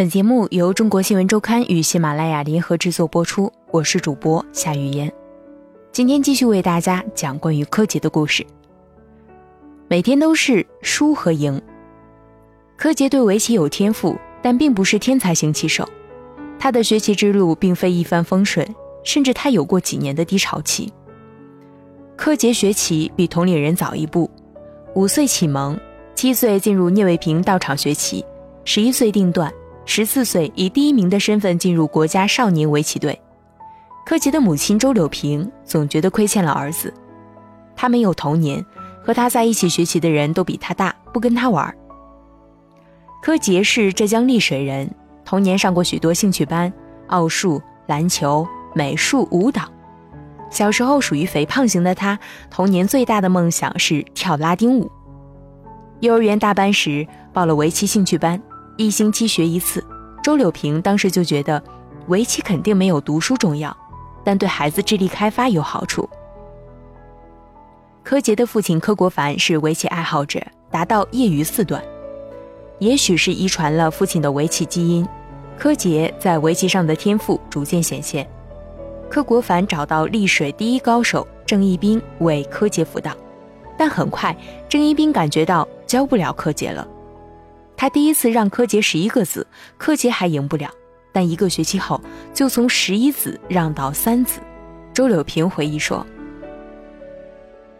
本节目由中国新闻周刊与喜马拉雅联合制作播出，我是主播夏雨嫣。今天继续为大家讲关于柯洁的故事。每天都是输和赢。柯洁对围棋有天赋，但并不是天才型棋手。他的学棋之路并非一帆风顺，甚至他有过几年的低潮期。柯洁学棋比同龄人早一步，五岁启蒙，七岁进入聂卫平道场学棋，十一岁定段。十四岁以第一名的身份进入国家少年围棋队，柯洁的母亲周柳萍总觉得亏欠了儿子。他没有童年，和他在一起学习的人都比他大，不跟他玩。柯洁是浙江丽水人，童年上过许多兴趣班，奥数、篮球、美术、舞蹈。小时候属于肥胖型的他，童年最大的梦想是跳拉丁舞。幼儿园大班时报了围棋兴趣班。一星期学一次，周柳萍当时就觉得，围棋肯定没有读书重要，但对孩子智力开发有好处。柯洁的父亲柯国凡是围棋爱好者，达到业余四段，也许是遗传了父亲的围棋基因，柯洁在围棋上的天赋逐渐显现。柯国凡找到丽水第一高手郑一斌为柯洁辅导，但很快郑一斌感觉到教不了柯洁了。他第一次让柯洁十一个子，柯洁还赢不了，但一个学期后就从十一子让到三子。周柳平回忆说：“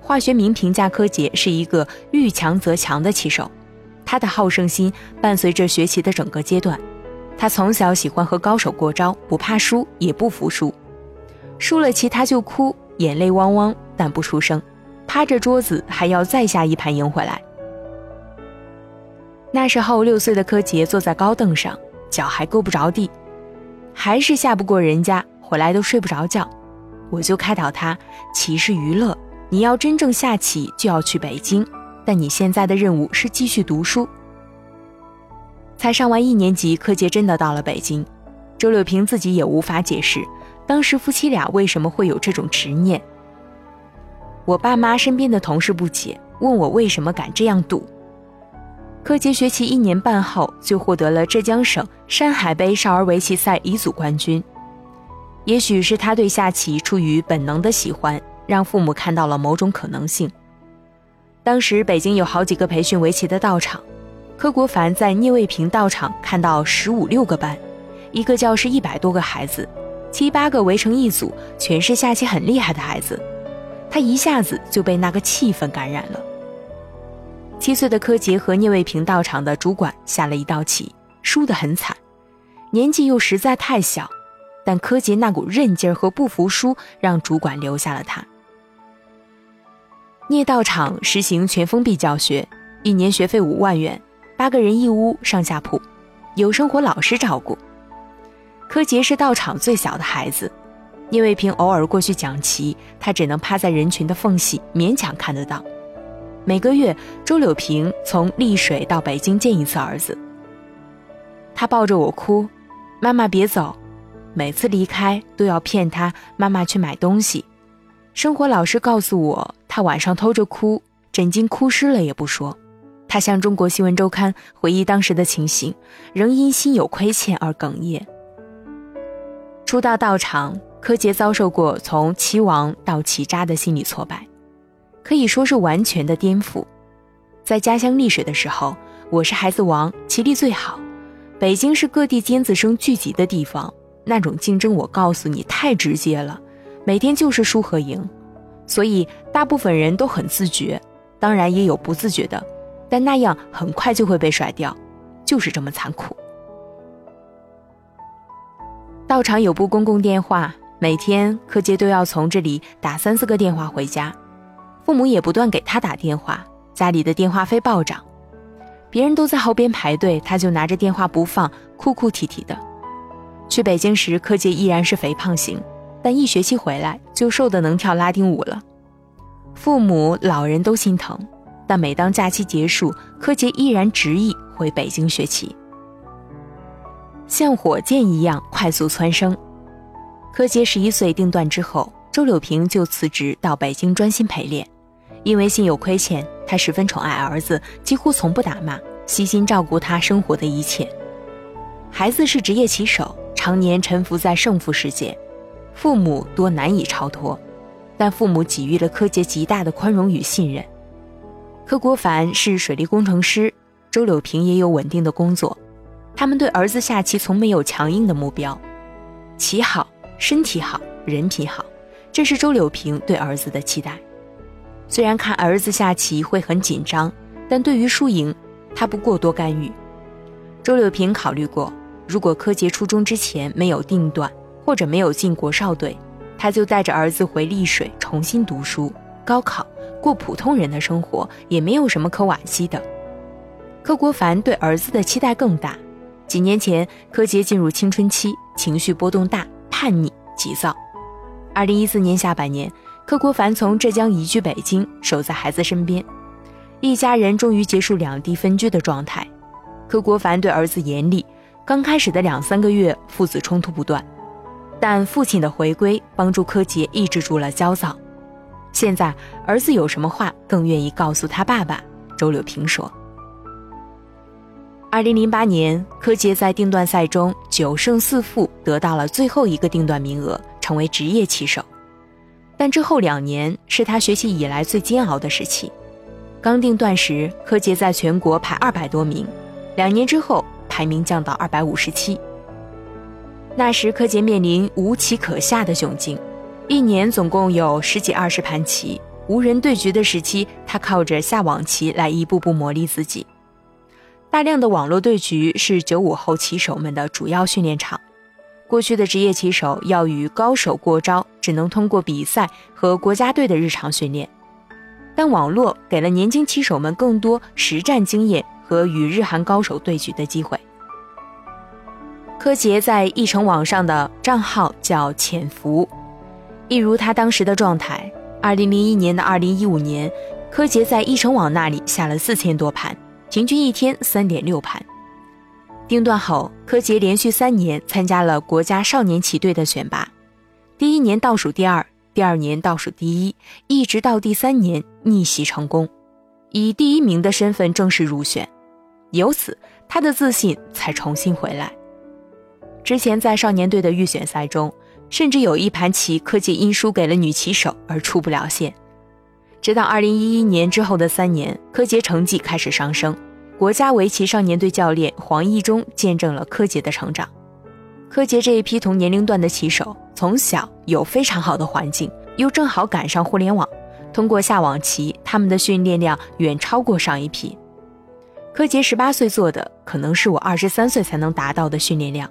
化学名评价柯洁是一个遇强则强的棋手，他的好胜心伴随着学习的整个阶段。他从小喜欢和高手过招，不怕输，也不服输。输了棋他就哭，眼泪汪汪，但不出声，趴着桌子还要再下一盘赢回来。”那时候六岁的柯洁坐在高凳上，脚还够不着地，还是下不过人家，回来都睡不着觉。我就开导他，棋是娱乐，你要真正下棋就要去北京，但你现在的任务是继续读书。才上完一年级，柯洁真的到了北京，周柳平自己也无法解释，当时夫妻俩为什么会有这种执念。我爸妈身边的同事不解，问我为什么敢这样赌。柯洁学棋一年半后，就获得了浙江省山海杯少儿围棋赛乙组冠军。也许是他对下棋出于本能的喜欢，让父母看到了某种可能性。当时北京有好几个培训围棋的道场，柯国凡在聂卫平道场看到十五六个班，一个教室一百多个孩子，七八个围成一组，全是下棋很厉害的孩子，他一下子就被那个气氛感染了。七岁的柯洁和聂卫平到场的主管下了一道棋，输得很惨，年纪又实在太小，但柯洁那股韧劲儿和不服输让主管留下了他。聂道场实行全封闭教学，一年学费五万元，八个人一屋上下铺，有生活老师照顾。柯洁是道场最小的孩子，聂卫平偶尔过去讲棋，他只能趴在人群的缝隙勉强看得到。每个月，周柳萍从丽水到北京见一次儿子。他抱着我哭：“妈妈别走。”每次离开都要骗他妈妈去买东西。生活老师告诉我，他晚上偷着哭，枕巾哭湿了也不说。他向中国新闻周刊回忆当时的情形，仍因心有亏欠而哽咽。初到道场，柯洁遭受过从棋王到棋渣的心理挫败。可以说是完全的颠覆。在家乡丽水的时候，我是孩子王，棋力最好。北京是各地尖子生聚集的地方，那种竞争，我告诉你太直接了，每天就是输和赢。所以大部分人都很自觉，当然也有不自觉的，但那样很快就会被甩掉，就是这么残酷。道场有部公共电话，每天柯洁都要从这里打三四个电话回家。父母也不断给他打电话，家里的电话费暴涨。别人都在后边排队，他就拿着电话不放，哭哭啼啼的。去北京时，柯洁依然是肥胖型，但一学期回来就瘦得能跳拉丁舞了。父母、老人都心疼，但每当假期结束，柯洁依然执意回北京学习，像火箭一样快速蹿升。柯洁十一岁定段之后，周柳萍就辞职到北京专心陪练。因为心有亏欠，他十分宠爱儿子，几乎从不打骂，悉心照顾他生活的一切。孩子是职业棋手，常年沉浮在胜负世界，父母多难以超脱，但父母给予了柯洁极大的宽容与信任。柯国凡是水利工程师，周柳平也有稳定的工作，他们对儿子下棋从没有强硬的目标，棋好，身体好，人品好，这是周柳平对儿子的期待。虽然看儿子下棋会很紧张，但对于输赢，他不过多干预。周柳平考虑过，如果柯洁初中之前没有定段，或者没有进国少队，他就带着儿子回丽水重新读书、高考，过普通人的生活，也没有什么可惋惜的。柯国凡对儿子的期待更大。几年前，柯洁进入青春期，情绪波动大，叛逆急躁。二零一四年下半年。柯国凡从浙江移居北京，守在孩子身边，一家人终于结束两地分居的状态。柯国凡对儿子严厉，刚开始的两三个月，父子冲突不断，但父亲的回归帮助柯洁抑制住了焦躁。现在儿子有什么话，更愿意告诉他爸爸。周柳平说：“二零零八年，柯洁在定段赛中九胜四负，得到了最后一个定段名额，成为职业棋手。”但之后两年是他学习以来最煎熬的时期。刚定段时，柯洁在全国排二百多名，两年之后排名降到二百五十七。那时柯洁面临无棋可下的窘境，一年总共有十几二十盘棋，无人对局的时期，他靠着下网棋来一步步磨砺自己。大量的网络对局是九五后棋手们的主要训练场。过去的职业棋手要与高手过招，只能通过比赛和国家队的日常训练，但网络给了年轻棋手们更多实战经验和与日韩高手对局的机会。柯洁在易成网上的账号叫“潜伏”，一如他当时的状态。二零零一年的二零一五年，柯洁在易成网那里下了四千多盘，平均一天三点六盘。定段后，柯洁连续三年参加了国家少年棋队的选拔，第一年倒数第二，第二年倒数第一，一直到第三年逆袭成功，以第一名的身份正式入选，由此他的自信才重新回来。之前在少年队的预选赛中，甚至有一盘棋柯洁因输给了女棋手而出不了线，直到二零一一年之后的三年，柯洁成绩开始上升。国家围棋少年队教练黄义中见证了柯洁的成长。柯洁这一批同年龄段的棋手，从小有非常好的环境，又正好赶上互联网，通过下网棋，他们的训练量远超过上一批。柯洁十八岁做的，可能是我二十三岁才能达到的训练量。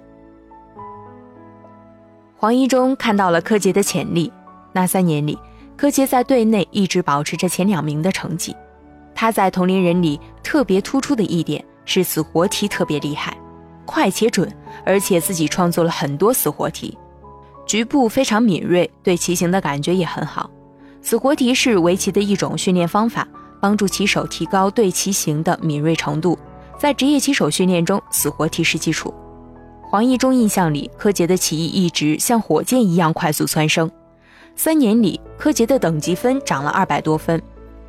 黄一中看到了柯洁的潜力，那三年里，柯洁在队内一直保持着前两名的成绩。他在同龄人里特别突出的一点是死活题特别厉害，快且准，而且自己创作了很多死活题，局部非常敏锐，对棋形的感觉也很好。死活题是围棋的一种训练方法，帮助棋手提高对棋形的敏锐程度。在职业棋手训练中，死活题是基础。黄义中印象里，柯洁的棋艺一直像火箭一样快速蹿升，三年里，柯洁的等级分涨了二百多分。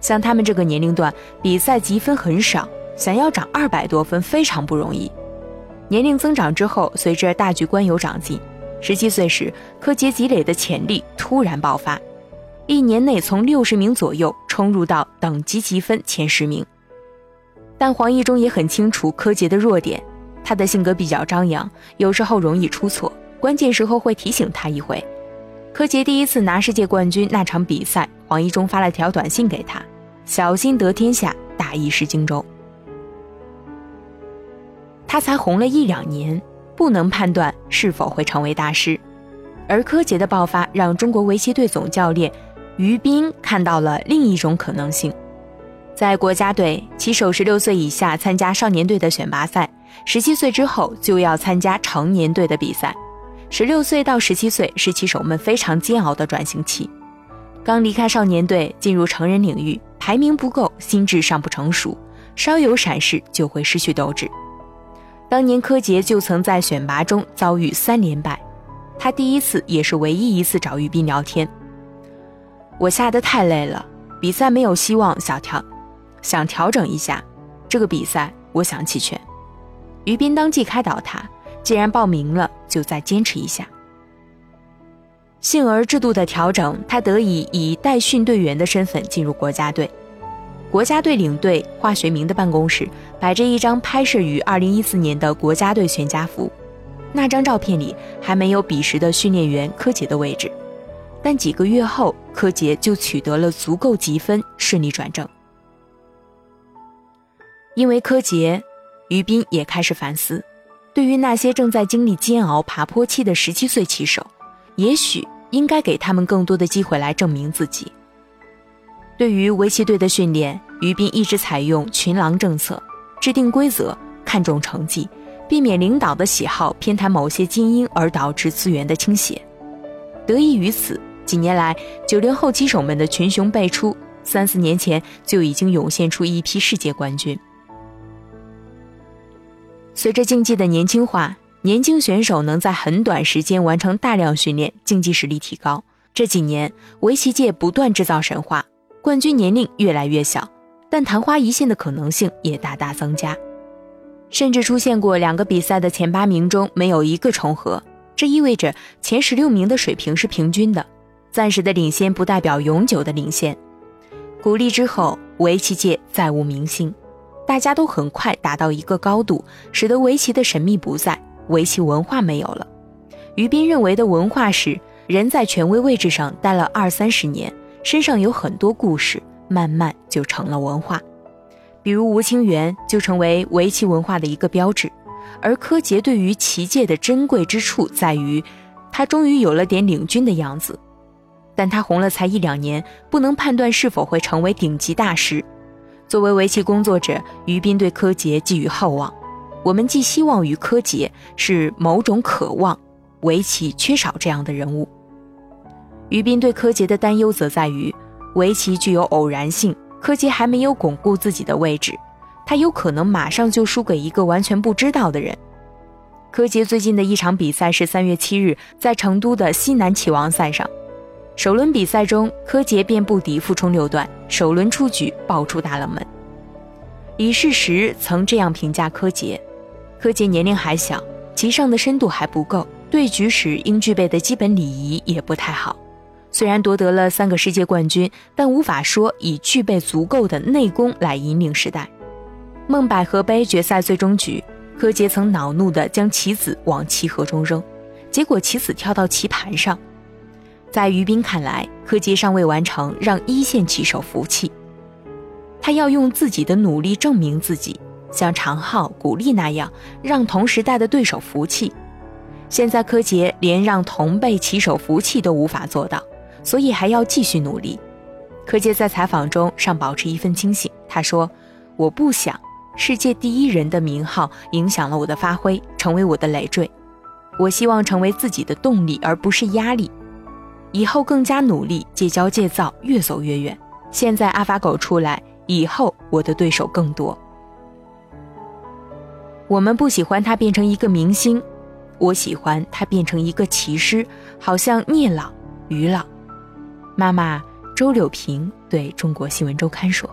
像他们这个年龄段，比赛积分很少，想要涨二百多分非常不容易。年龄增长之后，随着大局观有长进，十七岁时，柯洁积累的潜力突然爆发，一年内从六十名左右冲入到等级积分前十名。但黄义中也很清楚柯洁的弱点，他的性格比较张扬，有时候容易出错，关键时候会提醒他一回。柯洁第一次拿世界冠军那场比赛，黄一中发了条短信给他。小心得天下，大意失荆州。他才红了一两年，不能判断是否会成为大师。而柯洁的爆发让中国围棋队总教练于斌看到了另一种可能性。在国家队，棋手十六岁以下参加少年队的选拔赛，十七岁之后就要参加成年队的比赛。十六岁到十七岁是棋手们非常煎熬的转型期。刚离开少年队，进入成人领域，排名不够，心智尚不成熟，稍有闪失就会失去斗志。当年柯洁就曾在选拔中遭遇三连败，他第一次也是唯一一次找于斌聊天。我下得太累了，比赛没有希望，想调，想调整一下。这个比赛我想弃权。于斌当即开导他，既然报名了，就再坚持一下。幸而制度的调整，他得以以代训队员的身份进入国家队。国家队领队华学明的办公室摆着一张拍摄于2014年的国家队全家福，那张照片里还没有彼时的训练员柯洁的位置，但几个月后，柯洁就取得了足够积分，顺利转正。因为柯洁，于斌也开始反思，对于那些正在经历煎熬爬坡期的17岁骑手，也许应该给他们更多的机会来证明自己。对于围棋队的训练，于斌一直采用群狼政策，制定规则，看重成绩，避免领导的喜好偏袒某些精英而导致资源的倾斜。得益于此，几年来九零后棋手们的群雄辈出，三四年前就已经涌现出一批世界冠军。随着竞技的年轻化，年轻选手能在很短时间完成大量训练，竞技实力提高。这几年，围棋界不断制造神话。冠军年龄越来越小，但昙花一现的可能性也大大增加，甚至出现过两个比赛的前八名中没有一个重合。这意味着前十六名的水平是平均的，暂时的领先不代表永久的领先。鼓励之后，围棋界再无明星，大家都很快达到一个高度，使得围棋的神秘不在，围棋文化没有了。于斌认为的文化是人在权威位置上待了二三十年。身上有很多故事，慢慢就成了文化。比如吴清源就成为围棋文化的一个标志，而柯洁对于棋界的珍贵之处在于，他终于有了点领军的样子。但他红了才一两年，不能判断是否会成为顶级大师。作为围棋工作者，于斌对柯洁寄予厚望。我们寄希望于柯洁，是某种渴望。围棋缺少这样的人物。于斌对柯洁的担忧则在于，围棋具有偶然性，柯洁还没有巩固自己的位置，他有可能马上就输给一个完全不知道的人。柯洁最近的一场比赛是三月七日在成都的西南棋王赛上，首轮比赛中，柯洁便不敌傅冲六段，首轮出局爆出大冷门。李世石曾这样评价柯洁：柯洁年龄还小，棋上的深度还不够，对局时应具备的基本礼仪也不太好。虽然夺得了三个世界冠军，但无法说已具备足够的内功来引领时代。孟百合杯决赛最终局，柯洁曾恼怒地将棋子往棋盒中扔，结果棋子跳到棋盘上。在于斌看来，柯洁尚未完成让一线棋手服气，他要用自己的努力证明自己，像常浩、古力那样让同时代的对手服气。现在柯洁连让同辈棋手服气都无法做到。所以还要继续努力。柯洁在采访中尚保持一份清醒。他说：“我不想世界第一人的名号影响了我的发挥，成为我的累赘。我希望成为自己的动力，而不是压力。以后更加努力，戒骄戒躁，越走越远。现在阿法狗出来，以后我的对手更多。我们不喜欢他变成一个明星，我喜欢他变成一个骑师，好像聂老、于老。”妈妈周柳平对中国新闻周刊说。